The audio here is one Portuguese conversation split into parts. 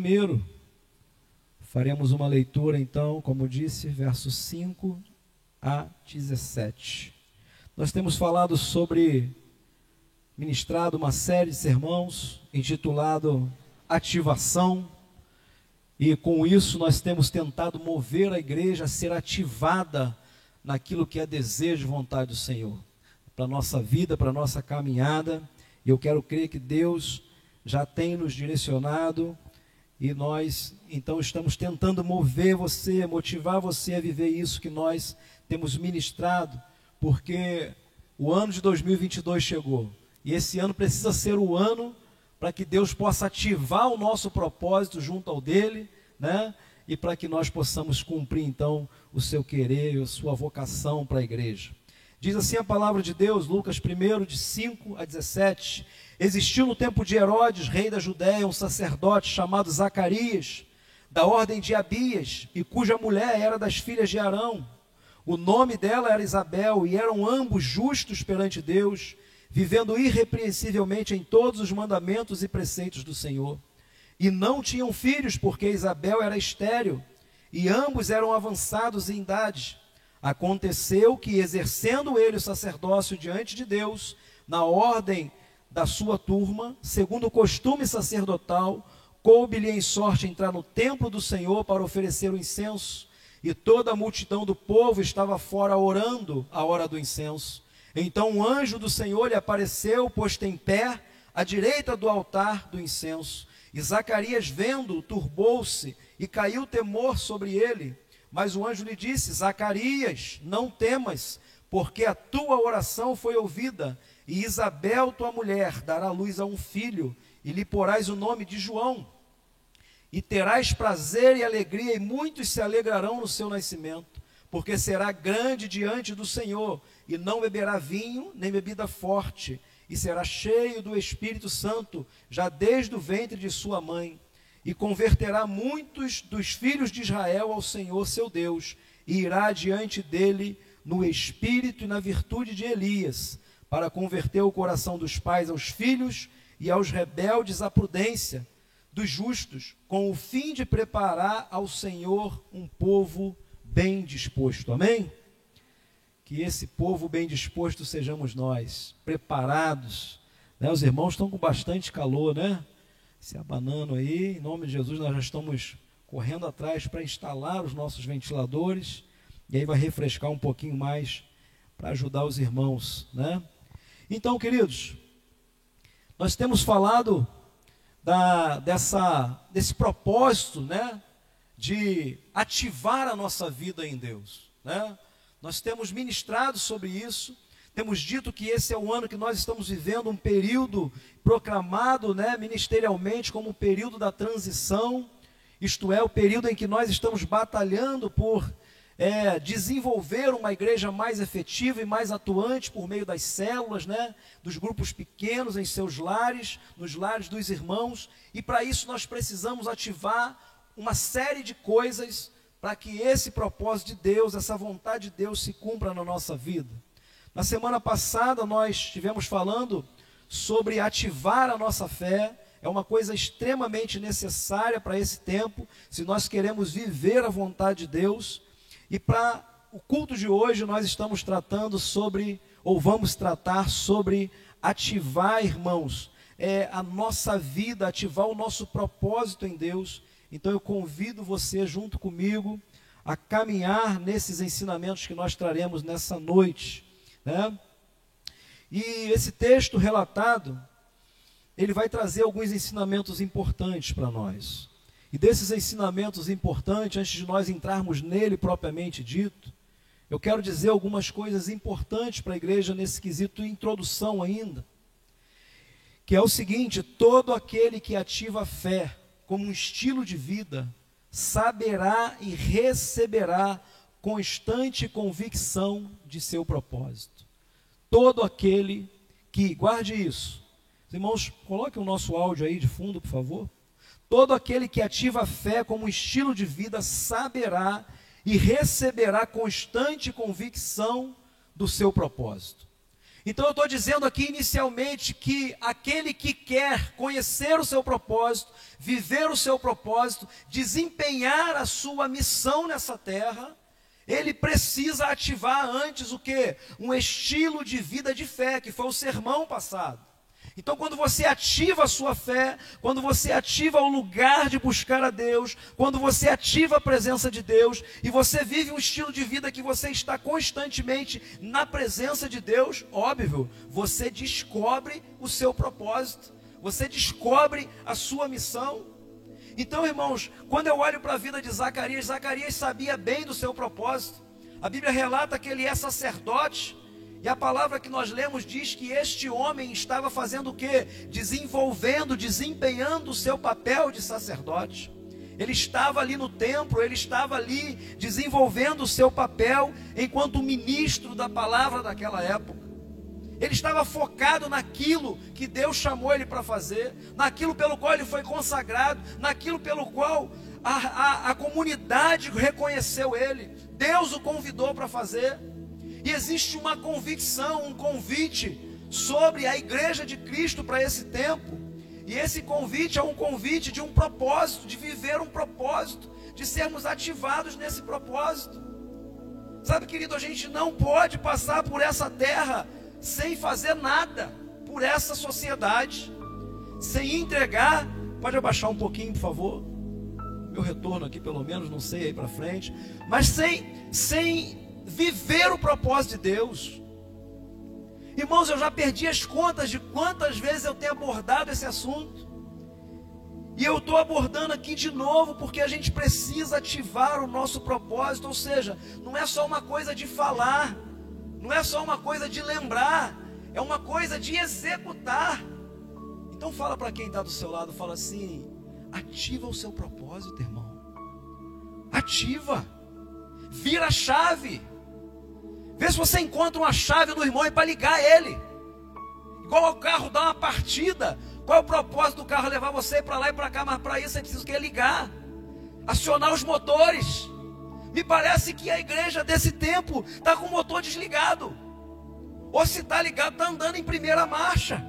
Primeiro, faremos uma leitura então, como disse, versos 5 a 17. Nós temos falado sobre, ministrado uma série de sermãos intitulado Ativação, e com isso nós temos tentado mover a igreja a ser ativada naquilo que é desejo e vontade do Senhor, para a nossa vida, para a nossa caminhada, e eu quero crer que Deus já tem nos direcionado e nós então estamos tentando mover você, motivar você a viver isso que nós temos ministrado, porque o ano de 2022 chegou. E esse ano precisa ser o ano para que Deus possa ativar o nosso propósito junto ao dele, né? E para que nós possamos cumprir então o seu querer, a sua vocação para a igreja. Diz assim a palavra de Deus, Lucas 1, de 5 a 17. Existiu no tempo de Herodes, rei da Judéia, um sacerdote chamado Zacarias, da ordem de Abias, e cuja mulher era das filhas de Arão. O nome dela era Isabel, e eram ambos justos perante Deus, vivendo irrepreensivelmente em todos os mandamentos e preceitos do Senhor. E não tinham filhos, porque Isabel era estéril, e ambos eram avançados em idade. Aconteceu que, exercendo ele o sacerdócio diante de Deus, na ordem da sua turma, segundo o costume sacerdotal, coube-lhe em sorte entrar no templo do Senhor para oferecer o incenso, e toda a multidão do povo estava fora orando a hora do incenso. Então um anjo do Senhor lhe apareceu, posto em pé, à direita do altar do incenso. E Zacarias, vendo, turbou-se e caiu temor sobre ele. Mas o anjo lhe disse: Zacarias, não temas, porque a tua oração foi ouvida, e Isabel, tua mulher, dará luz a um filho, e lhe porás o nome de João. E terás prazer e alegria, e muitos se alegrarão no seu nascimento, porque será grande diante do Senhor, e não beberá vinho nem bebida forte, e será cheio do Espírito Santo, já desde o ventre de sua mãe e converterá muitos dos filhos de Israel ao Senhor seu Deus, e irá diante dele no espírito e na virtude de Elias, para converter o coração dos pais aos filhos e aos rebeldes à prudência dos justos, com o fim de preparar ao Senhor um povo bem disposto. Amém? Que esse povo bem disposto sejamos nós, preparados. Né? Os irmãos estão com bastante calor, né? se abanando aí. Em nome de Jesus, nós já estamos correndo atrás para instalar os nossos ventiladores. E aí vai refrescar um pouquinho mais para ajudar os irmãos, né? Então, queridos, nós temos falado da, dessa, desse propósito, né? De ativar a nossa vida em Deus, né? Nós temos ministrado sobre isso. Temos dito que esse é o ano que nós estamos vivendo, um período proclamado né, ministerialmente como o período da transição, isto é, o período em que nós estamos batalhando por é, desenvolver uma igreja mais efetiva e mais atuante por meio das células, né, dos grupos pequenos em seus lares, nos lares dos irmãos, e para isso nós precisamos ativar uma série de coisas para que esse propósito de Deus, essa vontade de Deus se cumpra na nossa vida. Na semana passada nós estivemos falando sobre ativar a nossa fé, é uma coisa extremamente necessária para esse tempo, se nós queremos viver a vontade de Deus. E para o culto de hoje nós estamos tratando sobre, ou vamos tratar sobre ativar, irmãos, é, a nossa vida, ativar o nosso propósito em Deus. Então eu convido você junto comigo a caminhar nesses ensinamentos que nós traremos nessa noite. Né? E esse texto relatado, ele vai trazer alguns ensinamentos importantes para nós. E desses ensinamentos importantes, antes de nós entrarmos nele propriamente dito, eu quero dizer algumas coisas importantes para a igreja nesse quesito introdução ainda. Que é o seguinte: todo aquele que ativa a fé como um estilo de vida, saberá e receberá constante convicção de seu propósito. Todo aquele que, guarde isso, irmãos, coloque o nosso áudio aí de fundo, por favor. Todo aquele que ativa a fé como estilo de vida saberá e receberá constante convicção do seu propósito. Então eu estou dizendo aqui inicialmente que aquele que quer conhecer o seu propósito, viver o seu propósito, desempenhar a sua missão nessa terra, ele precisa ativar antes o que? Um estilo de vida de fé, que foi o sermão passado. Então, quando você ativa a sua fé, quando você ativa o lugar de buscar a Deus, quando você ativa a presença de Deus e você vive um estilo de vida que você está constantemente na presença de Deus, óbvio, você descobre o seu propósito, você descobre a sua missão. Então, irmãos, quando eu olho para a vida de Zacarias, Zacarias sabia bem do seu propósito. A Bíblia relata que ele é sacerdote. E a palavra que nós lemos diz que este homem estava fazendo o que? Desenvolvendo, desempenhando o seu papel de sacerdote. Ele estava ali no templo, ele estava ali desenvolvendo o seu papel enquanto ministro da palavra daquela época. Ele estava focado naquilo que Deus chamou ele para fazer, naquilo pelo qual ele foi consagrado, naquilo pelo qual a, a, a comunidade reconheceu ele. Deus o convidou para fazer. E existe uma convicção, um convite sobre a igreja de Cristo para esse tempo. E esse convite é um convite de um propósito, de viver um propósito, de sermos ativados nesse propósito. Sabe, querido, a gente não pode passar por essa terra sem fazer nada por essa sociedade, sem entregar. Pode abaixar um pouquinho, por favor. Meu retorno aqui, pelo menos, não sei aí para frente, mas sem, sem viver o propósito de Deus. Irmãos, eu já perdi as contas de quantas vezes eu tenho abordado esse assunto. E eu estou abordando aqui de novo porque a gente precisa ativar o nosso propósito, ou seja, não é só uma coisa de falar, não é só uma coisa de lembrar, é uma coisa de executar. Então fala para quem está do seu lado, fala assim: ativa o seu propósito, irmão. Ativa, vira a chave. Vê se você encontra uma chave no irmão para ligar ele. Igual o carro dá uma partida. Qual é o propósito do carro levar você para lá e para cá? Mas para isso você precisa ligar, acionar os motores. Me parece que a igreja desse tempo está com o motor desligado. Ou se está ligado, está andando em primeira marcha.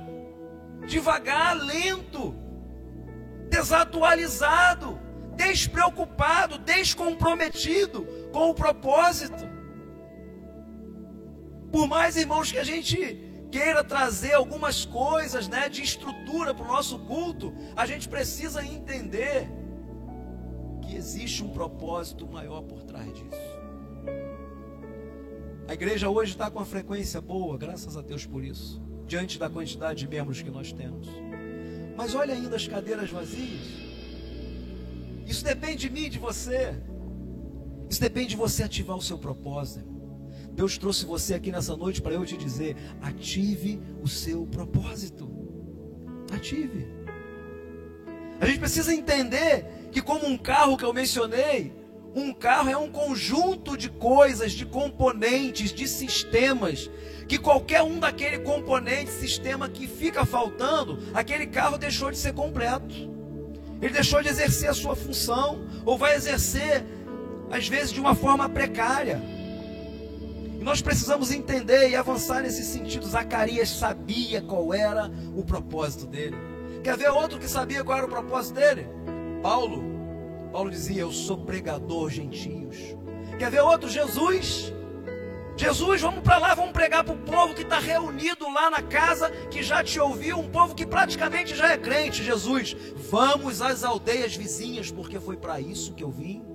Devagar, lento, desatualizado, despreocupado, descomprometido com o propósito. Por mais, irmãos, que a gente queira trazer algumas coisas né, de estrutura para o nosso culto, a gente precisa entender que existe um propósito maior por trás disso. A igreja hoje está com uma frequência boa, graças a Deus por isso, diante da quantidade de membros que nós temos. Mas olha ainda as cadeiras vazias. Isso depende de mim, de você. Isso depende de você ativar o seu propósito. Deus trouxe você aqui nessa noite para eu te dizer: ative o seu propósito. Ative. A gente precisa entender que, como um carro que eu mencionei, um carro é um conjunto de coisas, de componentes, de sistemas, que qualquer um daquele componente, sistema que fica faltando, aquele carro deixou de ser completo. Ele deixou de exercer a sua função, ou vai exercer, às vezes, de uma forma precária. E nós precisamos entender e avançar nesse sentido. Zacarias sabia qual era o propósito dele. Quer ver outro que sabia qual era o propósito dele? Paulo. Paulo dizia: Eu sou pregador gentios. Quer ver outro? Jesus. Jesus, vamos para lá, vamos pregar para o povo que está reunido lá na casa, que já te ouviu, um povo que praticamente já é crente. Jesus, vamos às aldeias vizinhas, porque foi para isso que eu vim.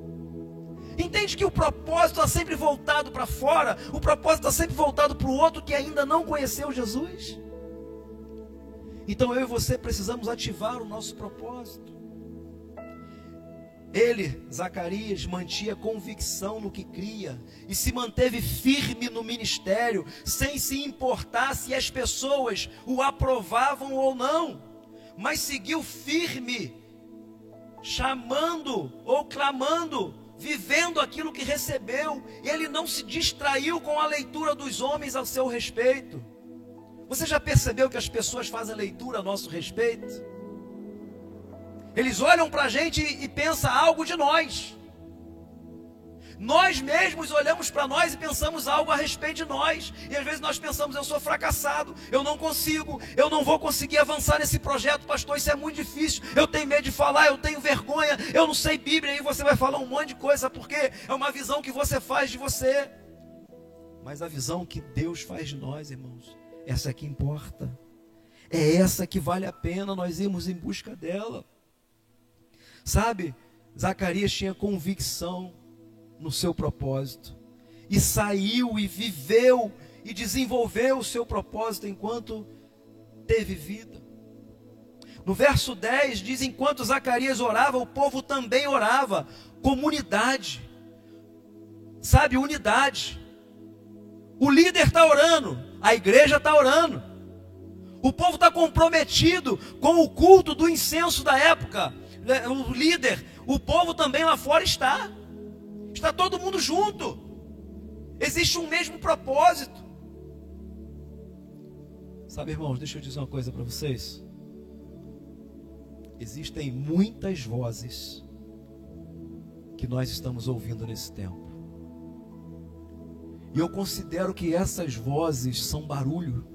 Entende que o propósito está sempre voltado para fora, o propósito está sempre voltado para o outro que ainda não conheceu Jesus. Então eu e você precisamos ativar o nosso propósito. Ele, Zacarias, mantinha convicção no que cria e se manteve firme no ministério, sem se importar se as pessoas o aprovavam ou não, mas seguiu firme, chamando ou clamando vivendo aquilo que recebeu, ele não se distraiu com a leitura dos homens ao seu respeito. Você já percebeu que as pessoas fazem leitura a nosso respeito? Eles olham para a gente e pensam algo de nós. Nós mesmos olhamos para nós e pensamos algo a respeito de nós. E às vezes nós pensamos, eu sou fracassado, eu não consigo, eu não vou conseguir avançar nesse projeto, pastor, isso é muito difícil. Eu tenho medo de falar, eu tenho vergonha, eu não sei Bíblia, e você vai falar um monte de coisa, porque é uma visão que você faz de você. Mas a visão que Deus faz de nós, irmãos, essa é que importa. É essa que vale a pena nós irmos em busca dela. Sabe, Zacarias tinha convicção no seu propósito. E saiu e viveu e desenvolveu o seu propósito enquanto teve vida. No verso 10 diz: enquanto Zacarias orava, o povo também orava. Comunidade, sabe, unidade. O líder está orando, a igreja está orando. O povo está comprometido com o culto do incenso da época. O líder, o povo também lá fora está. Está todo mundo junto. Existe um mesmo propósito. Sabe, irmãos, deixa eu dizer uma coisa para vocês. Existem muitas vozes que nós estamos ouvindo nesse tempo. E eu considero que essas vozes são barulho.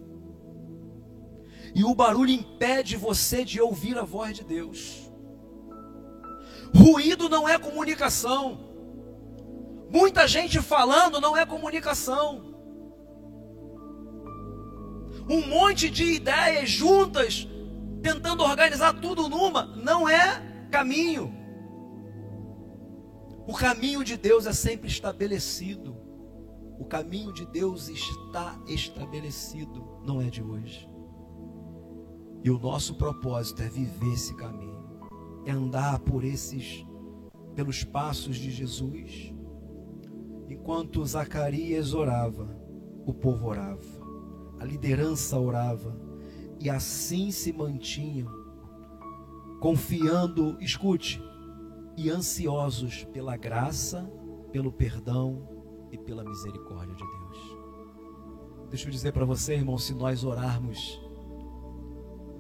E o barulho impede você de ouvir a voz de Deus. Ruído não é comunicação. Muita gente falando não é comunicação. Um monte de ideias juntas, tentando organizar tudo numa, não é caminho. O caminho de Deus é sempre estabelecido. O caminho de Deus está estabelecido, não é de hoje. E o nosso propósito é viver esse caminho, é andar por esses pelos passos de Jesus. Enquanto Zacarias orava, o povo orava, a liderança orava, e assim se mantinham, confiando, escute, e ansiosos pela graça, pelo perdão e pela misericórdia de Deus. Deixa eu dizer para você, irmão, se nós orarmos,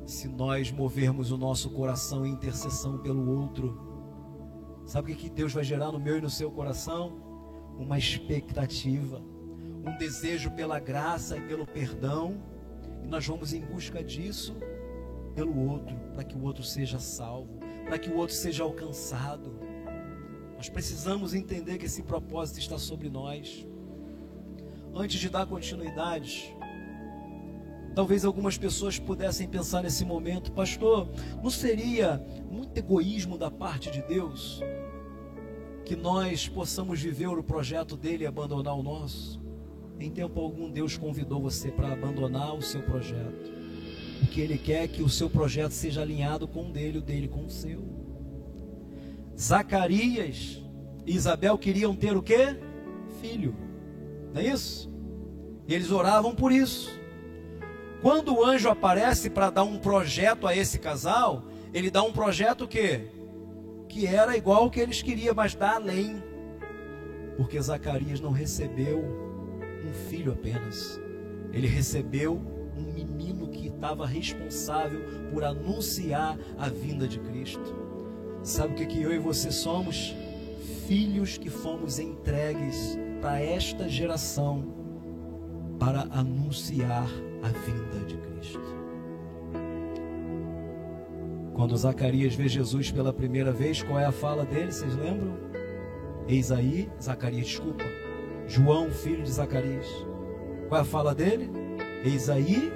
se nós movermos o nosso coração em intercessão pelo outro, sabe o que Deus vai gerar no meu e no seu coração? Uma expectativa, um desejo pela graça e pelo perdão, e nós vamos em busca disso pelo outro, para que o outro seja salvo, para que o outro seja alcançado. Nós precisamos entender que esse propósito está sobre nós. Antes de dar continuidade, talvez algumas pessoas pudessem pensar nesse momento, pastor, não seria muito egoísmo da parte de Deus? Que nós possamos viver o projeto dele e abandonar o nosso. Em tempo algum, Deus convidou você para abandonar o seu projeto. Porque Ele quer que o seu projeto seja alinhado com o dele, o dele com o seu. Zacarias e Isabel queriam ter o quê? Filho. Não é isso? Eles oravam por isso. Quando o anjo aparece para dar um projeto a esse casal, ele dá um projeto que que era igual ao que eles queriam, mas dá além. Porque Zacarias não recebeu um filho apenas, ele recebeu um menino que estava responsável por anunciar a vinda de Cristo. Sabe o que, que eu e você somos? Filhos que fomos entregues para esta geração para anunciar a vinda de Cristo. Quando Zacarias vê Jesus pela primeira vez, qual é a fala dele? Vocês lembram? Eis aí, Zacarias, desculpa. João, filho de Zacarias. Qual é a fala dele? Eis aí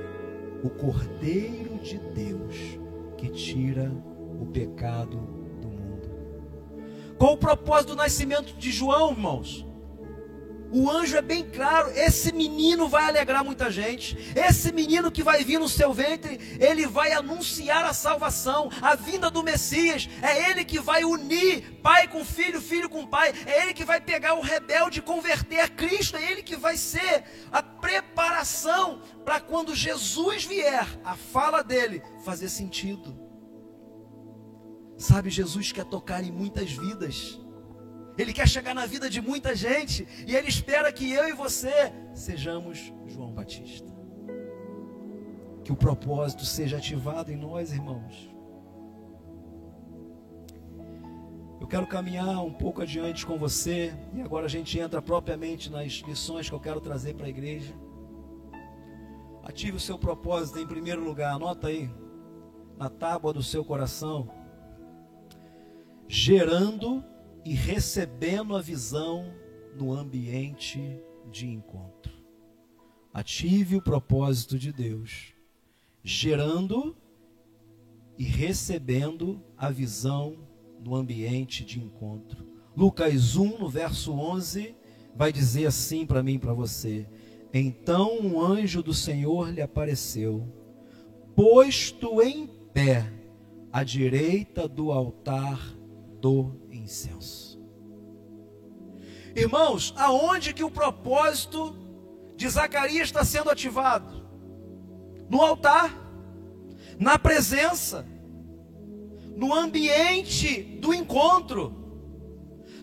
o Cordeiro de Deus que tira o pecado do mundo. Qual o propósito do nascimento de João, irmãos? O anjo é bem claro: esse menino vai alegrar muita gente. Esse menino que vai vir no seu ventre, ele vai anunciar a salvação, a vinda do Messias. É ele que vai unir pai com filho, filho com pai. É ele que vai pegar o rebelde e converter a Cristo. É ele que vai ser a preparação para quando Jesus vier, a fala dele fazer sentido. Sabe, Jesus quer tocar em muitas vidas. Ele quer chegar na vida de muita gente e ele espera que eu e você sejamos João Batista. Que o propósito seja ativado em nós, irmãos. Eu quero caminhar um pouco adiante com você e agora a gente entra propriamente nas lições que eu quero trazer para a igreja. Ative o seu propósito em primeiro lugar, anota aí, na tábua do seu coração, gerando e recebendo a visão no ambiente de encontro. Ative o propósito de Deus, gerando e recebendo a visão no ambiente de encontro. Lucas 1, no verso 11, vai dizer assim para mim e para você: Então um anjo do Senhor lhe apareceu, posto em pé à direita do altar do incenso. Irmãos, aonde que o propósito de Zacarias está sendo ativado? No altar, na presença, no ambiente do encontro.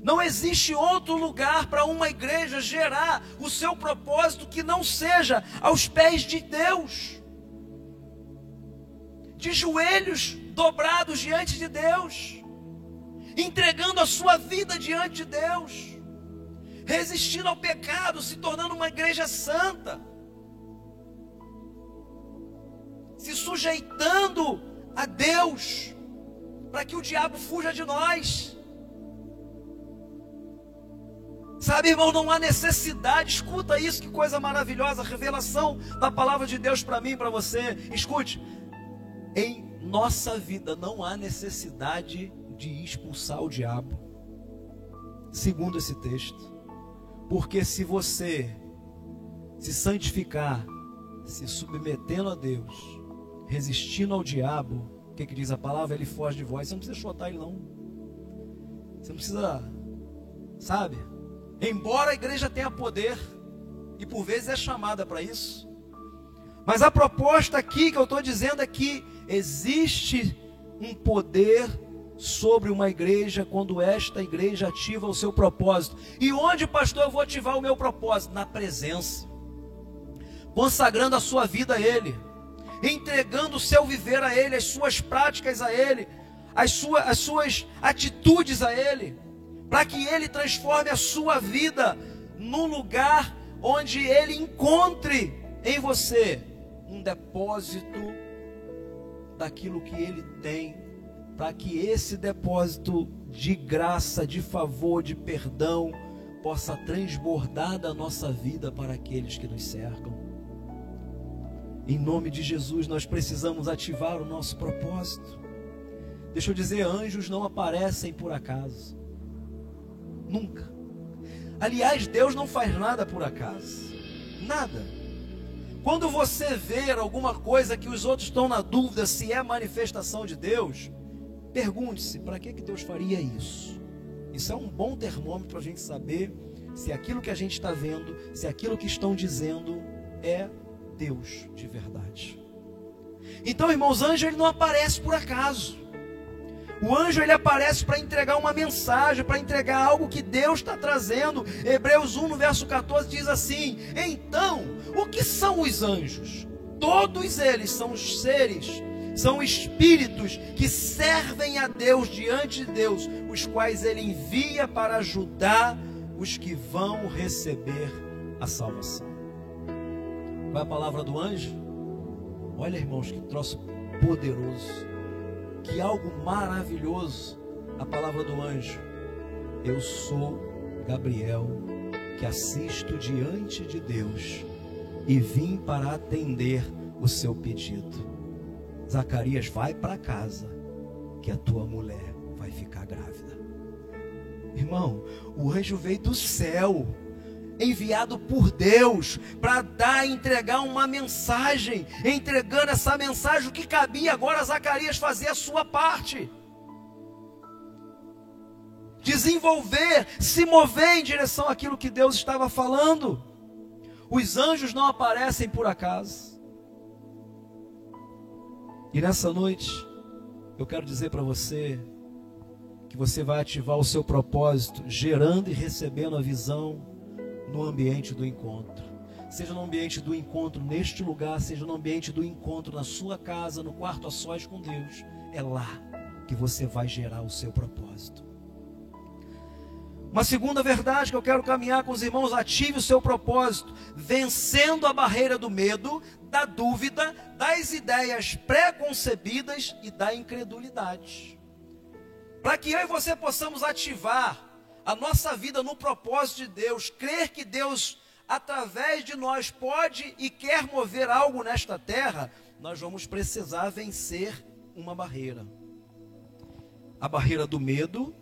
Não existe outro lugar para uma igreja gerar o seu propósito que não seja aos pés de Deus, de joelhos dobrados diante de Deus, entregando a sua vida diante de Deus, resistindo ao pecado, se tornando uma igreja santa, se sujeitando a Deus, para que o diabo fuja de nós. Sabe, irmão, não há necessidade. Escuta isso, que coisa maravilhosa, revelação da palavra de Deus para mim para você. Escute, em nossa vida não há necessidade de expulsar o diabo, segundo esse texto, porque se você se santificar, se submetendo a Deus, resistindo ao diabo, o que, que diz a palavra? Ele foge de vós. Você não precisa chutar ele, não. Você não precisa, sabe? Embora a igreja tenha poder, e por vezes é chamada para isso, mas a proposta aqui que eu estou dizendo é que existe um poder sobre uma igreja quando esta igreja ativa o seu propósito. E onde, pastor, eu vou ativar o meu propósito? Na presença, consagrando a sua vida a Ele, entregando o seu viver a Ele, as suas práticas a Ele, as, sua, as suas atitudes a Ele para que Ele transforme a sua vida num lugar onde Ele encontre em você um depósito daquilo que Ele tem, para que esse depósito de graça, de favor, de perdão, possa transbordar da nossa vida para aqueles que nos cercam. Em nome de Jesus, nós precisamos ativar o nosso propósito. Deixa eu dizer, anjos não aparecem por acaso. Nunca. Aliás, Deus não faz nada por acaso. Nada. Quando você ver alguma coisa que os outros estão na dúvida se é manifestação de Deus, pergunte-se: para que, que Deus faria isso? Isso é um bom termômetro para a gente saber se aquilo que a gente está vendo, se aquilo que estão dizendo é Deus de verdade. Então, irmãos, anjo ele não aparece por acaso. O anjo ele aparece para entregar uma mensagem, para entregar algo que Deus está trazendo. Hebreus 1, no verso 14, diz assim: Então, o que são os anjos? Todos eles são os seres, são espíritos que servem a Deus diante de Deus, os quais ele envia para ajudar os que vão receber a salvação. Qual é a palavra do anjo? Olha, irmãos, que troço poderoso que algo maravilhoso a palavra do anjo. Eu sou Gabriel, que assisto diante de Deus e vim para atender o seu pedido. Zacarias, vai para casa, que a tua mulher vai ficar grávida. Irmão, o anjo veio do céu enviado por Deus para dar, entregar uma mensagem, entregando essa mensagem, o que cabia agora Zacarias fazer a sua parte. Desenvolver, se mover em direção àquilo que Deus estava falando. Os anjos não aparecem por acaso. E nessa noite, eu quero dizer para você que você vai ativar o seu propósito, gerando e recebendo a visão no ambiente do encontro. Seja no ambiente do encontro neste lugar, seja no ambiente do encontro na sua casa, no quarto a sós com Deus. É lá que você vai gerar o seu propósito. Uma segunda verdade que eu quero caminhar com os irmãos, ative o seu propósito, vencendo a barreira do medo, da dúvida, das ideias pré-concebidas e da incredulidade. Para que eu e você possamos ativar a nossa vida no propósito de Deus, crer que Deus, através de nós, pode e quer mover algo nesta terra, nós vamos precisar vencer uma barreira. A barreira do medo,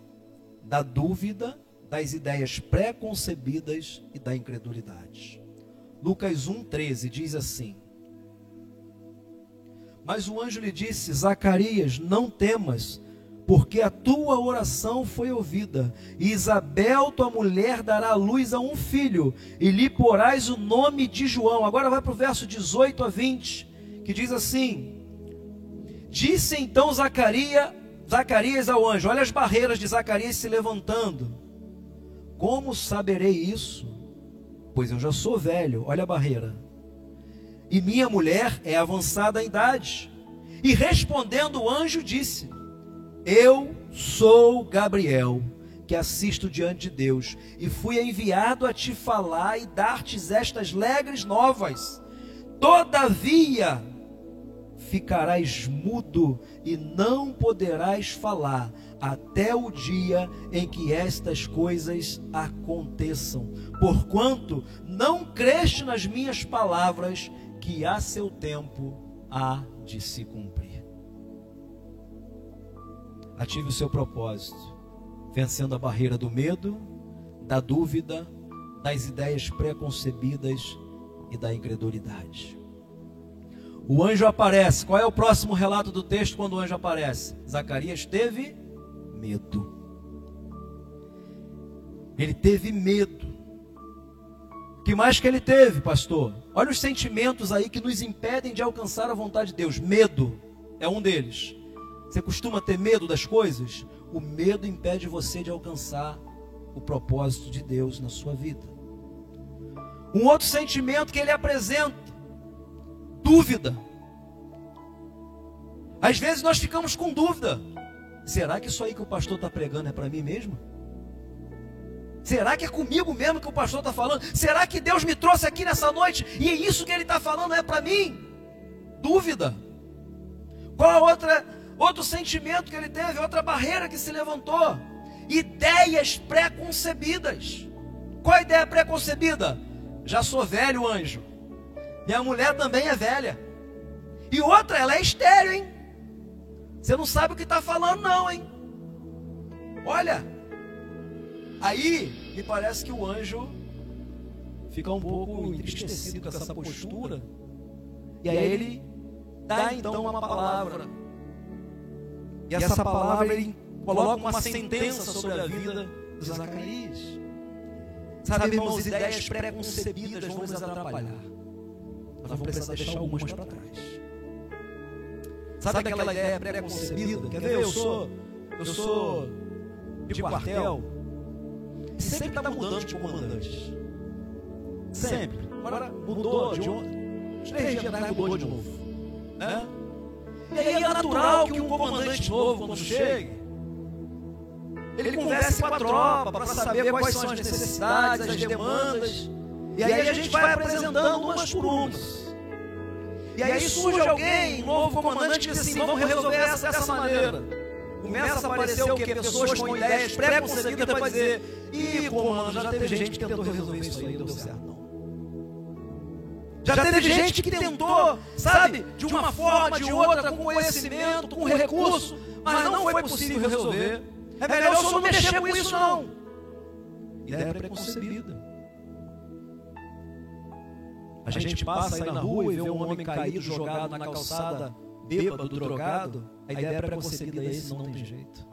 da dúvida, das ideias pré-concebidas e da incredulidade. Lucas 1,13 diz assim: Mas o anjo lhe disse: Zacarias, não temas, porque a tua oração foi ouvida. E Isabel, tua mulher, dará luz a um filho, e lhe porás o nome de João. Agora vai para o verso 18 a 20, que diz assim: Disse então Zacarias, Zacarias ao anjo: Olha as barreiras de Zacarias se levantando. Como saberei isso? Pois eu já sou velho, olha a barreira. E minha mulher é avançada em idade. E respondendo o anjo disse: Eu sou Gabriel, que assisto diante de Deus, e fui enviado a te falar e dar-te estas alegres novas. Todavia, ficarás mudo e não poderás falar até o dia em que estas coisas aconteçam. Porquanto não creste nas minhas palavras, que a seu tempo há de se cumprir. Ative o seu propósito, vencendo a barreira do medo, da dúvida, das ideias preconcebidas e da incredulidade. O anjo aparece. Qual é o próximo relato do texto quando o anjo aparece? Zacarias teve medo. Ele teve medo. O que mais que ele teve, pastor? Olha os sentimentos aí que nos impedem de alcançar a vontade de Deus. Medo é um deles. Você costuma ter medo das coisas? O medo impede você de alcançar o propósito de Deus na sua vida. Um outro sentimento que ele apresenta: dúvida. Às vezes nós ficamos com dúvida. Será que isso aí que o pastor está pregando é para mim mesmo? Será que é comigo mesmo que o pastor está falando? Será que Deus me trouxe aqui nessa noite e é isso que ele está falando é para mim? Dúvida. Qual outra, outro sentimento que ele teve? Outra barreira que se levantou? Ideias pré-concebidas. Qual a ideia pré-concebida? Já sou velho, anjo. Minha mulher também é velha. E outra, ela é estéreo, hein? Você não sabe o que está falando, não, hein? Olha, aí me parece que o anjo fica um pouco entristecido com essa postura. E aí ele dá então uma palavra. E essa palavra ele coloca uma sentença sobre a vida de Zacarias. Sabe, irmãos, ideias preconcebidas vão nos atrapalhar. Nós vamos precisar deixar algumas para trás. Sabe aquela ideia pré-concebida? Quer ver? Eu sou, eu sou de quartel. Sempre está mudando de comandante. Sempre. Agora mudou de. Os três dias atrás mudou de novo. Né? E aí é natural que um comandante novo, quando chegue, ele converse com a tropa para saber quais são as necessidades, as demandas. E aí a gente vai apresentando umas por umas. E aí surge alguém, um novo comandante, que diz assim: vamos resolver essa dessa maneira. Começa a aparecer o que? Pessoas com ideias pré-concebidas para dizer: ih, comando, já teve gente que tentou resolver isso aí, não deu certo, não. Já teve gente que tentou, sabe, de uma forma, de outra, com conhecimento, com recurso, mas não foi possível resolver. É melhor só não mexer com isso, não. Ideia preconcebida. A gente passa aí na rua e vê um homem caído, jogado na calçada, bêbado, drogado. A ideia é preconcebida é esse, não tem jeito.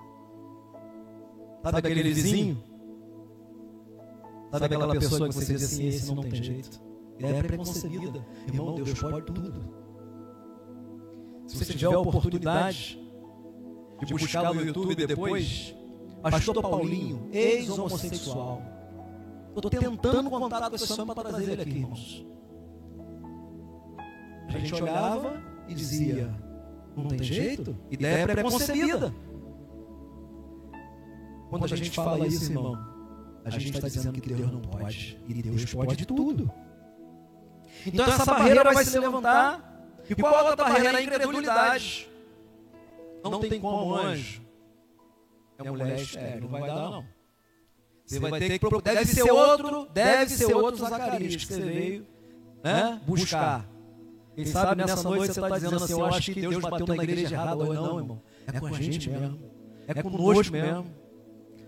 Sabe aquele vizinho? Sabe aquela pessoa que você diz assim, esse não tem jeito? Ideia preconcebida. Irmão, Deus pode tudo. Se você tiver a oportunidade de buscar no YouTube depois, Pastor Paulinho, ex-homossexual. Estou tentando contato com esse homem para trazer ele aqui, irmãos. A gente olhava e dizia: não tem jeito? Ideia preconcebida. Quando a gente fala isso, irmão, a gente está dizendo que Deus não pode. E Deus pode tudo. Então essa barreira vai se levantar. E qual a outra barreira? A incredulidade. Não tem como anjo. É mulher estéreo, não vai dar não. Você vai ter que deve ser outro, deve ser outro Zacarias que você veio né, buscar. Quem sabe nessa noite você está dizendo assim, eu acho que Deus bateu na igreja errada. Ou não, irmão. É com a gente mesmo. É conosco mesmo.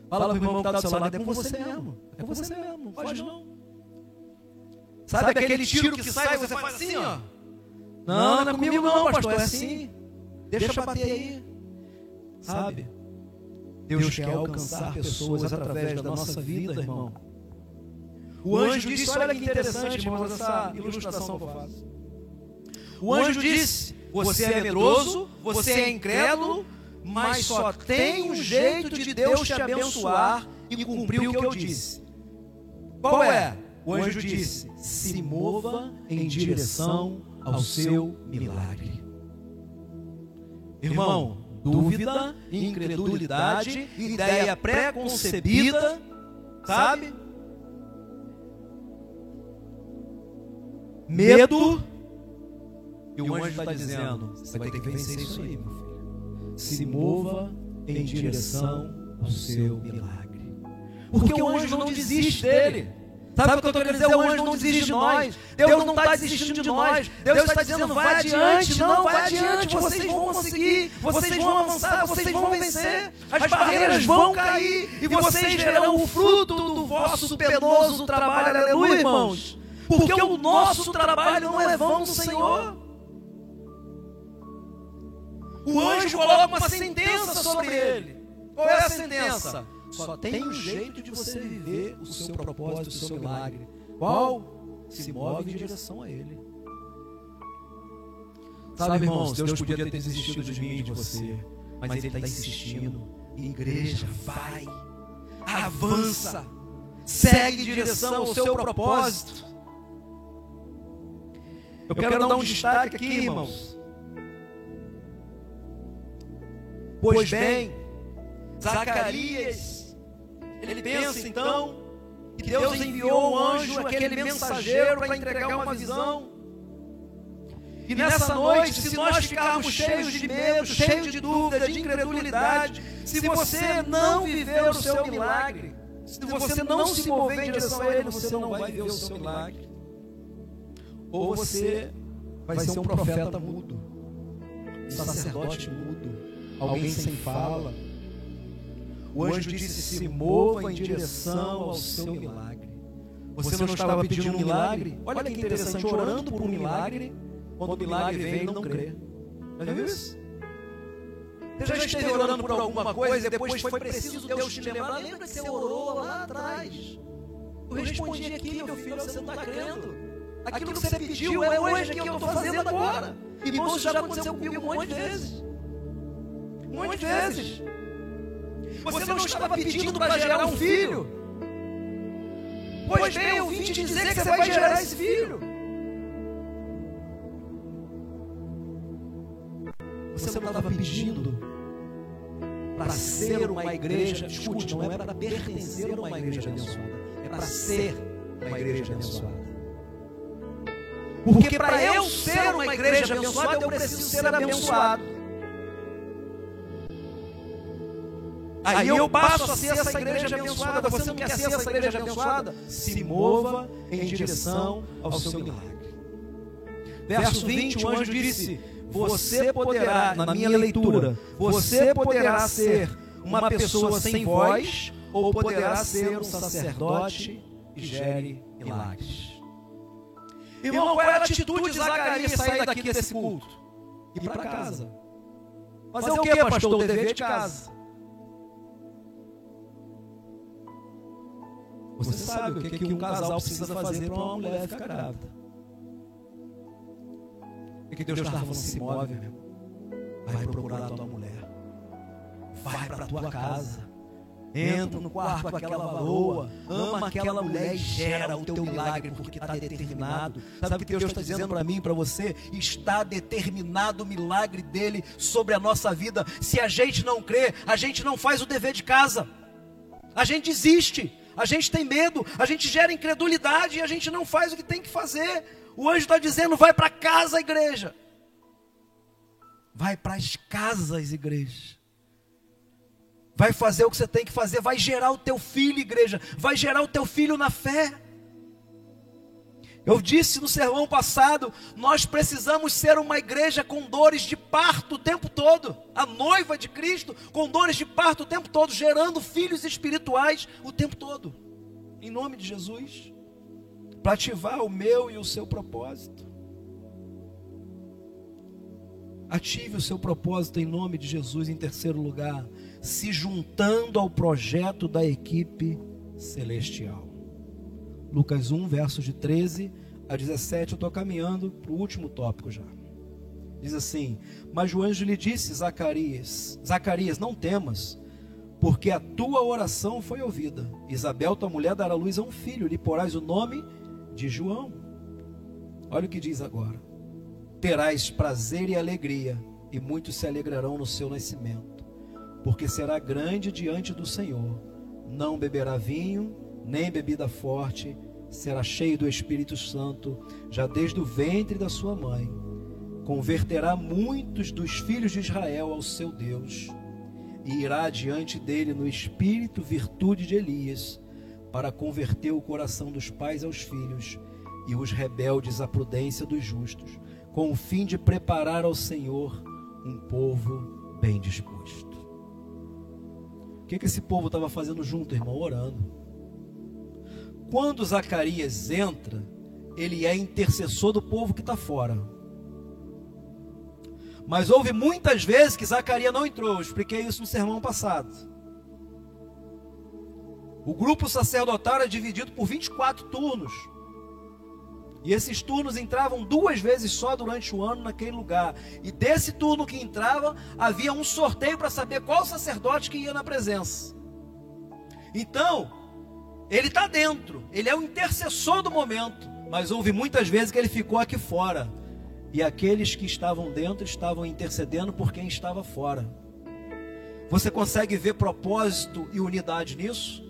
Fala para o irmão que está do seu lado, é com você mesmo. É com você mesmo, não faz não. Sabe aquele tiro que sai e você faz assim, ó? Não, não é comigo não, pastor, é assim. Deixa bater aí. Sabe? Deus quer alcançar pessoas através da nossa vida, irmão. O anjo disse, olha que interessante, irmãos, essa ilustração que eu faço. O anjo disse, você é medroso, você é incrédulo, mas só tem um jeito de Deus te abençoar e cumprir o que eu disse. Qual é? O anjo disse, se mova em direção ao seu milagre. Irmão, dúvida, incredulidade, ideia pré-concebida, sabe? Medo. E o anjo está dizendo: você vai ter que vencer isso aí, meu filho. Se mova em direção ao seu milagre. Porque o anjo não desiste dele. Sabe o que eu estou querendo dizer? O anjo não desiste de nós. Deus não está desistindo de nós. Deus está dizendo: vai adiante, não, vai adiante. Vocês vão conseguir, vocês vão avançar, vocês vão vencer. As barreiras vão cair e vocês verão o fruto do vosso penoso trabalho. Aleluia, irmãos. Porque o nosso trabalho não é vão no Senhor. O anjo coloca uma sentença sobre ele. Qual é a sentença? Só tem um jeito de você viver o seu propósito, o seu milagre. Qual? Se move em direção a Ele. Sabe, irmãos, Deus podia ter desistido de mim e de você, mas Ele está insistindo. Igreja, vai, avança, segue em direção ao seu propósito. Eu quero dar um destaque aqui, irmãos. Pois bem, Zacarias ele pensa então que Deus enviou um anjo, aquele mensageiro, para entregar uma visão. E nessa noite, se nós ficarmos cheios de medo, cheios de dúvida, de incredulidade, se você não viver o seu milagre, se você não se mover em direção a Ele, você não vai viver o seu milagre. Ou você vai ser um profeta mudo, um sacerdote mudo, alguém sem fala o anjo disse: se mova em direção ao seu milagre. Você não estava pedindo um milagre? Olha que interessante, orando por um milagre, quando o milagre vem, não crê. Já viu isso? Você já esteve orando por alguma coisa e depois foi preciso Deus te lembrar? Lembra que você orou lá atrás? Eu respondi aqui, meu filho, você não está crendo. Aquilo que você pediu é hoje que eu estou fazendo agora. E isso já aconteceu comigo um monte de vezes. De vezes. Você não estava pedindo para gerar um filho. Pois bem, eu vim te dizer que você vai gerar esse filho. Você não estava pedindo para ser uma igreja, escute, não é para pertencer a uma igreja abençoada, é para ser uma igreja abençoada. Porque para eu ser uma igreja abençoada, eu preciso ser abençoado. Aí eu passo a ser essa igreja abençoada. Você não quer ser essa igreja abençoada? Se mova em direção ao seu milagre. Verso 20, o anjo disse: Você poderá, na minha leitura, você poderá ser uma pessoa sem voz, ou poderá ser um sacerdote que gere milagres. Irmão, qual é a atitude de Zacarias sair daqui desse culto? Ir para casa. Fazer o que, pastor? O dever de casa. Você sabe o que, que um casal precisa fazer para uma mulher ficar grávida. O que Deus está falando? Se move, meu. Vai procurar a tua mulher. Vai para a tua casa. Entra no quarto com aquela varoa, ama aquela mulher e gera o teu milagre, porque está determinado. Sabe o que Deus está dizendo para mim e para você? Está determinado o milagre dele sobre a nossa vida. Se a gente não crê, a gente não faz o dever de casa, a gente desiste. A gente tem medo, a gente gera incredulidade e a gente não faz o que tem que fazer. O anjo está dizendo: vai para casa, igreja. Vai para as casas, igreja. Vai fazer o que você tem que fazer, vai gerar o teu filho, igreja. Vai gerar o teu filho na fé. Eu disse no sermão passado, nós precisamos ser uma igreja com dores de parto o tempo todo. A noiva de Cristo com dores de parto o tempo todo, gerando filhos espirituais o tempo todo. Em nome de Jesus. Para ativar o meu e o seu propósito. Ative o seu propósito em nome de Jesus em terceiro lugar, se juntando ao projeto da equipe celestial. Lucas 1, versos de 13 a 17, eu estou caminhando para o último tópico já. Diz assim: Mas o anjo lhe disse, Zacarias, Zacarias, não temas, porque a tua oração foi ouvida. Isabel, tua mulher, dará luz a um filho, lhe porás o nome de João. Olha o que diz agora: Terás prazer e alegria, e muitos se alegrarão no seu nascimento, porque será grande diante do Senhor. Não beberá vinho, nem bebida forte, será cheio do Espírito Santo, já desde o ventre da sua mãe. Converterá muitos dos filhos de Israel ao seu Deus, e irá diante dele no espírito virtude de Elias, para converter o coração dos pais aos filhos e os rebeldes à prudência dos justos, com o fim de preparar ao Senhor um povo bem disposto. O que, que esse povo estava fazendo junto, irmão? Orando. Quando Zacarias entra, ele é intercessor do povo que está fora. Mas houve muitas vezes que Zacarias não entrou, eu expliquei isso no sermão passado. O grupo sacerdotal é dividido por 24 turnos. E esses turnos entravam duas vezes só durante o ano naquele lugar. E desse turno que entrava, havia um sorteio para saber qual sacerdote que ia na presença. Então, ele está dentro, ele é o intercessor do momento, mas houve muitas vezes que ele ficou aqui fora. E aqueles que estavam dentro estavam intercedendo por quem estava fora. Você consegue ver propósito e unidade nisso?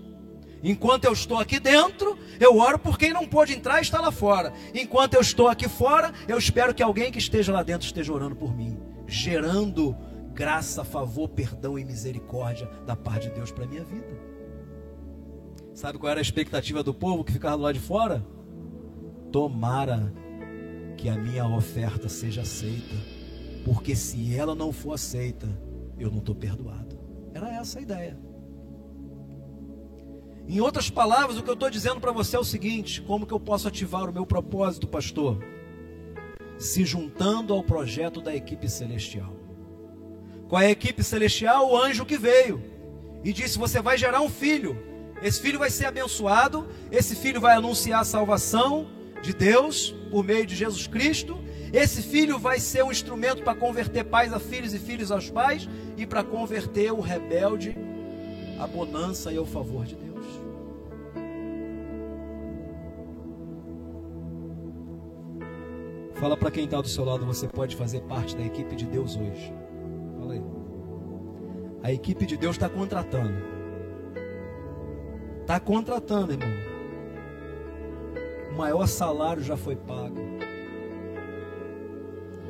Enquanto eu estou aqui dentro, eu oro por quem não pôde entrar e está lá fora. Enquanto eu estou aqui fora, eu espero que alguém que esteja lá dentro esteja orando por mim, gerando graça, favor, perdão e misericórdia da parte de Deus para minha vida. Sabe qual era a expectativa do povo que ficava lado de fora? Tomara que a minha oferta seja aceita, porque se ela não for aceita, eu não estou perdoado. Era essa a ideia. Em outras palavras, o que eu estou dizendo para você é o seguinte: como que eu posso ativar o meu propósito, pastor? Se juntando ao projeto da equipe celestial. Qual é a equipe celestial? O anjo que veio e disse: Você vai gerar um filho esse filho vai ser abençoado, esse filho vai anunciar a salvação de Deus por meio de Jesus Cristo. Esse filho vai ser um instrumento para converter pais a filhos e filhos aos pais e para converter o rebelde à bonança e ao favor de Deus. Fala para quem está do seu lado, você pode fazer parte da equipe de Deus hoje. Fala aí. A equipe de Deus está contratando. Está contratando, irmão. O maior salário já foi pago.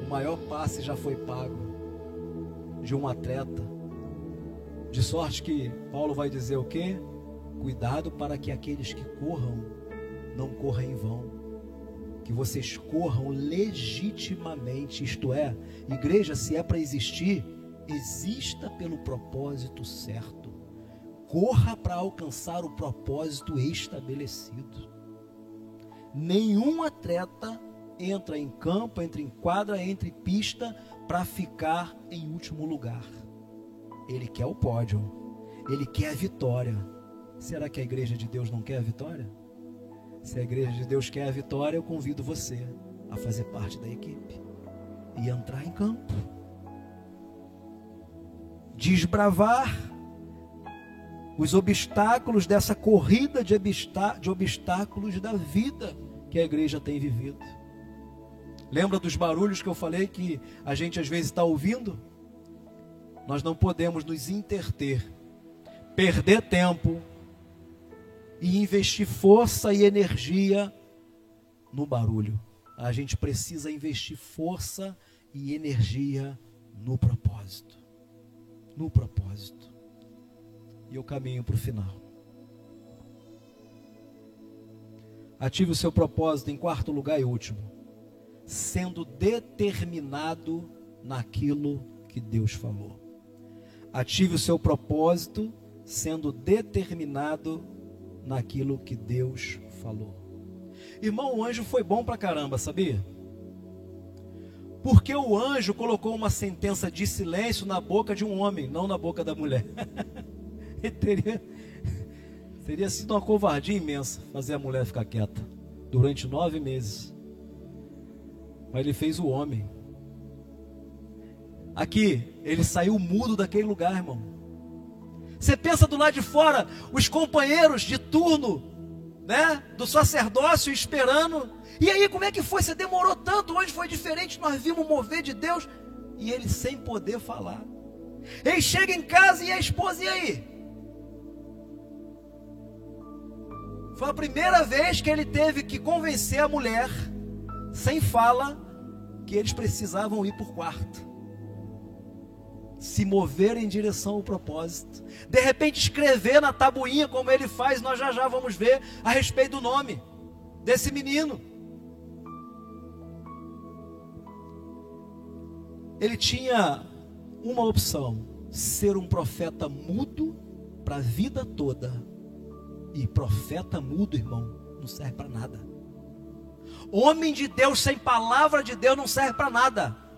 O maior passe já foi pago de um atleta. De sorte que Paulo vai dizer o quê? Cuidado para que aqueles que corram não corram em vão. Que vocês corram legitimamente, isto é, igreja, se é para existir, exista pelo propósito certo corra para alcançar o propósito estabelecido. Nenhum atleta entra em campo, entra em quadra, entra em pista para ficar em último lugar. Ele quer o pódio, ele quer a vitória. Será que a igreja de Deus não quer a vitória? Se a igreja de Deus quer a vitória, eu convido você a fazer parte da equipe e entrar em campo. Desbravar os obstáculos dessa corrida de, de obstáculos da vida que a igreja tem vivido. Lembra dos barulhos que eu falei que a gente às vezes está ouvindo? Nós não podemos nos interter, perder tempo e investir força e energia no barulho. A gente precisa investir força e energia no propósito. No propósito. E eu caminho para o final. Ative o seu propósito em quarto lugar e último, sendo determinado naquilo que Deus falou. Ative o seu propósito sendo determinado naquilo que Deus falou. Irmão, o anjo foi bom pra caramba, sabia? Porque o anjo colocou uma sentença de silêncio na boca de um homem, não na boca da mulher. Teria, teria sido uma covardia imensa fazer a mulher ficar quieta durante nove meses. Mas ele fez o homem. Aqui, ele saiu mudo daquele lugar, irmão. Você pensa do lado de fora, os companheiros de turno, né, do sacerdócio esperando. E aí, como é que foi? Você demorou tanto, hoje foi diferente, nós vimos mover de Deus e ele sem poder falar. Ele chega em casa e a esposa, e aí? Foi a primeira vez que ele teve que convencer a mulher, sem fala, que eles precisavam ir por quarto se mover em direção ao propósito. De repente, escrever na tabuinha, como ele faz, nós já já vamos ver a respeito do nome desse menino. Ele tinha uma opção: ser um profeta mudo para a vida toda. E profeta mudo, irmão, não serve para nada. Homem de Deus sem palavra de Deus não serve para nada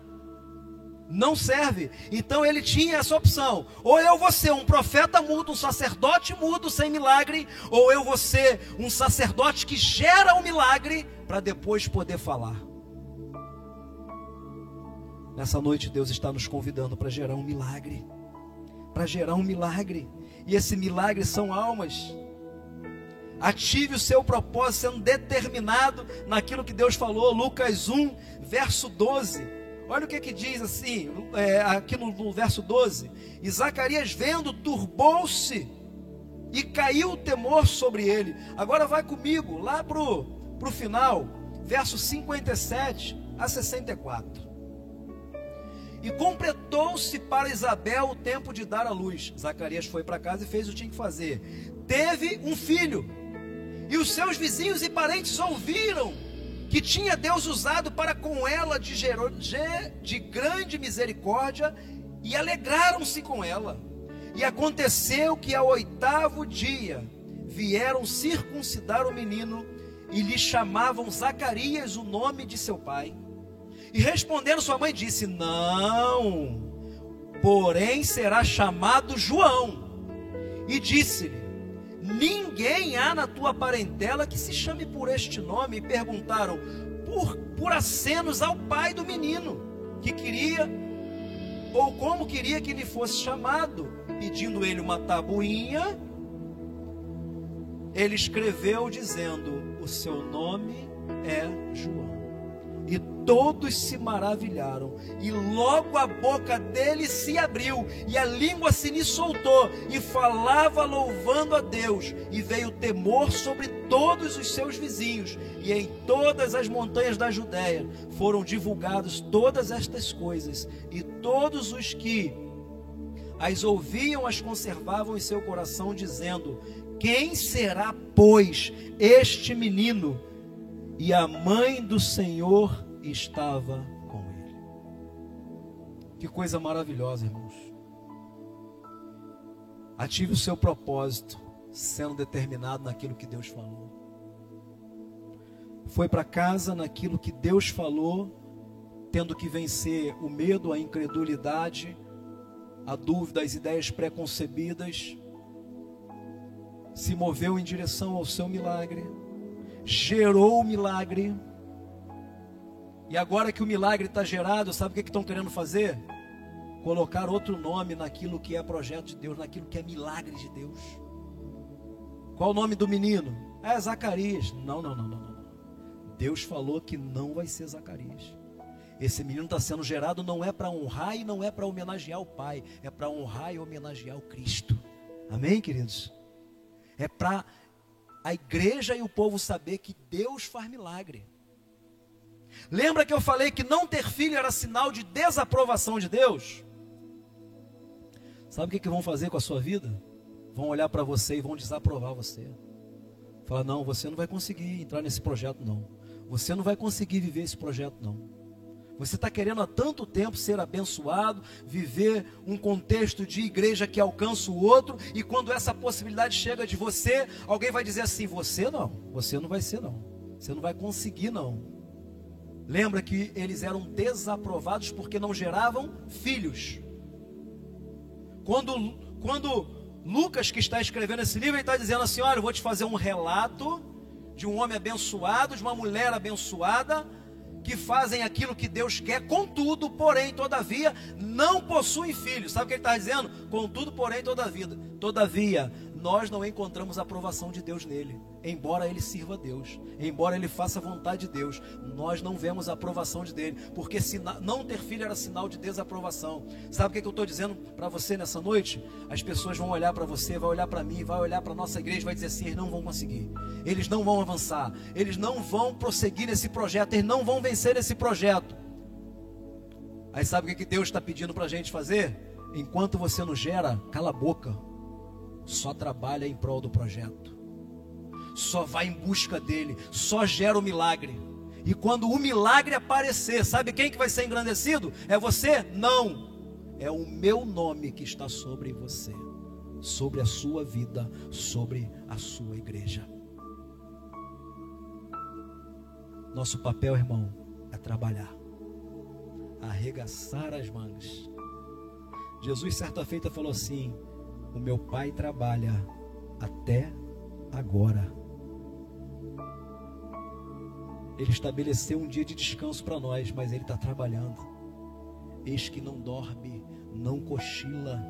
não serve. Então ele tinha essa opção: ou eu vou ser um profeta mudo, um sacerdote mudo sem milagre, ou eu vou ser um sacerdote que gera um milagre para depois poder falar. Nessa noite Deus está nos convidando para gerar um milagre, para gerar um milagre. E esse milagre são almas. Ative o seu propósito sendo determinado naquilo que Deus falou, Lucas 1, verso 12. Olha o que, que diz assim, é, aqui no, no verso 12: E Zacarias, vendo, turbou-se e caiu o temor sobre ele. Agora vai comigo lá para o final, verso 57 a 64. E completou-se para Isabel o tempo de dar à luz. Zacarias foi para casa e fez o que tinha que fazer. Teve um filho. E os seus vizinhos e parentes ouviram que tinha Deus usado para com ela de, de grande misericórdia e alegraram-se com ela. E aconteceu que ao oitavo dia vieram circuncidar o menino e lhe chamavam Zacarias o nome de seu pai. E respondendo sua mãe disse: Não, porém será chamado João. E disse-lhe: Ninguém há na tua parentela que se chame por este nome. E perguntaram por, por acenos ao pai do menino, que queria, ou como queria que ele fosse chamado, pedindo ele uma tabuinha. Ele escreveu dizendo: O seu nome é João. E todos se maravilharam, e logo a boca dele se abriu, e a língua se lhe soltou, e falava louvando a Deus, e veio temor sobre todos os seus vizinhos, e em todas as montanhas da Judéia foram divulgadas todas estas coisas, e todos os que as ouviam as conservavam em seu coração, dizendo: Quem será, pois, este menino? E a mãe do Senhor estava com ele. Que coisa maravilhosa, irmãos. Ative o seu propósito, sendo determinado naquilo que Deus falou. Foi para casa naquilo que Deus falou, tendo que vencer o medo, a incredulidade, a dúvida, as ideias preconcebidas. Se moveu em direção ao seu milagre gerou o milagre. E agora que o milagre está gerado, sabe o que estão querendo fazer? Colocar outro nome naquilo que é projeto de Deus, naquilo que é milagre de Deus. Qual o nome do menino? É Zacarias. Não, não, não, não, não. Deus falou que não vai ser Zacarias. Esse menino está sendo gerado não é para honrar e não é para homenagear o Pai, é para honrar e homenagear o Cristo. Amém, queridos? É para a igreja e o povo saber que Deus faz milagre. Lembra que eu falei que não ter filho era sinal de desaprovação de Deus? Sabe o que, que vão fazer com a sua vida? Vão olhar para você e vão desaprovar você. Falar, não, você não vai conseguir entrar nesse projeto, não. Você não vai conseguir viver esse projeto, não. Você está querendo há tanto tempo ser abençoado, viver um contexto de igreja que alcança o outro, e quando essa possibilidade chega de você, alguém vai dizer assim: você não, você não vai ser, não. Você não vai conseguir, não. Lembra que eles eram desaprovados porque não geravam filhos. Quando, quando Lucas, que está escrevendo esse livro, ele está dizendo assim: olha, eu vou te fazer um relato de um homem abençoado, de uma mulher abençoada que fazem aquilo que Deus quer, contudo, porém, todavia, não possuem filhos. Sabe o que ele está dizendo? Contudo, porém, todavia, todavia, nós não encontramos a aprovação de Deus nele, embora ele sirva a Deus, embora ele faça a vontade de Deus, nós não vemos a aprovação de dele, porque não ter filho era sinal de desaprovação. Sabe o que, que eu estou dizendo para você nessa noite? As pessoas vão olhar para você, vai olhar para mim, vai olhar para a nossa igreja, vai dizer assim: eles não vão conseguir, eles não vão avançar, eles não vão prosseguir nesse projeto, eles não vão vencer esse projeto. Aí sabe o que, que Deus está pedindo para a gente fazer? Enquanto você não gera, cala a boca só trabalha em prol do projeto, só vai em busca dele, só gera o milagre. E quando o milagre aparecer, sabe quem que vai ser engrandecido? É você? Não. É o meu nome que está sobre você, sobre a sua vida, sobre a sua igreja. Nosso papel, irmão, é trabalhar, arregaçar as mangas. Jesus, certa feita, falou assim: o meu pai trabalha até agora. Ele estabeleceu um dia de descanso para nós, mas ele está trabalhando. Eis que não dorme, não cochila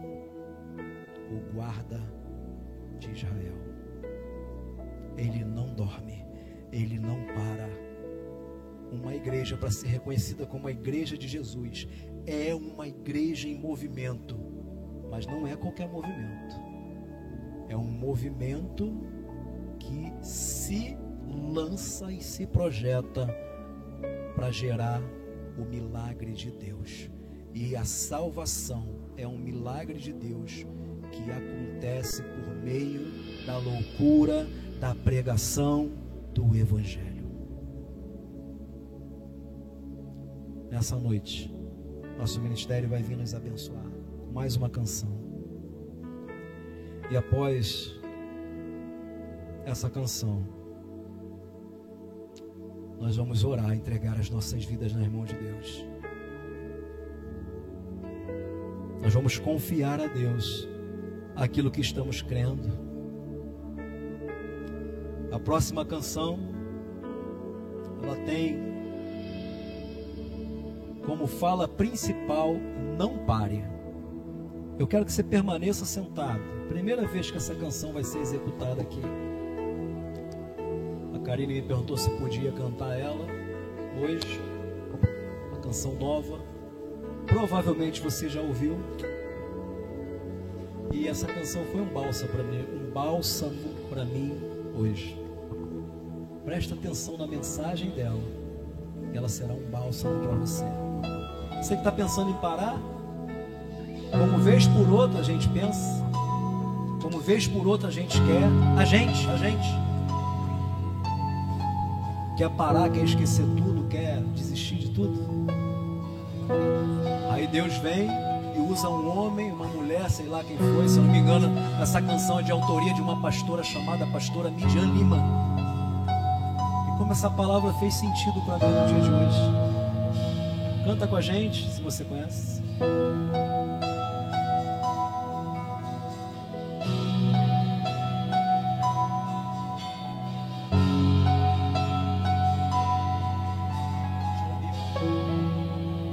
o guarda de Israel. Ele não dorme, ele não para. Uma igreja para ser reconhecida como a igreja de Jesus é uma igreja em movimento mas não é qualquer movimento. É um movimento que se lança e se projeta para gerar o milagre de Deus. E a salvação é um milagre de Deus que acontece por meio da loucura da pregação do Evangelho. Nessa noite, nosso ministério vai vir nos abençoar mais uma canção. E após essa canção, nós vamos orar, entregar as nossas vidas nas mãos de Deus. Nós vamos confiar a Deus aquilo que estamos crendo. A próxima canção, ela tem como fala principal: não pare. Eu quero que você permaneça sentado. Primeira vez que essa canção vai ser executada aqui. A Karine me perguntou se podia cantar ela hoje. Uma canção nova. Provavelmente você já ouviu. E essa canção foi um bálsamo para mim, um bálsamo para mim hoje. Presta atenção na mensagem dela. Ela será um bálsamo para você. Você que está pensando em parar, como vez por outra a gente pensa, como vez por outra a gente quer, a gente, a gente quer parar, quer esquecer tudo, quer desistir de tudo. Aí Deus vem e usa um homem, uma mulher, sei lá quem foi, se eu não me engano, essa canção é de autoria de uma pastora chamada pastora Midian Lima. E como essa palavra fez sentido para mim no dia de hoje. Canta com a gente, se você conhece.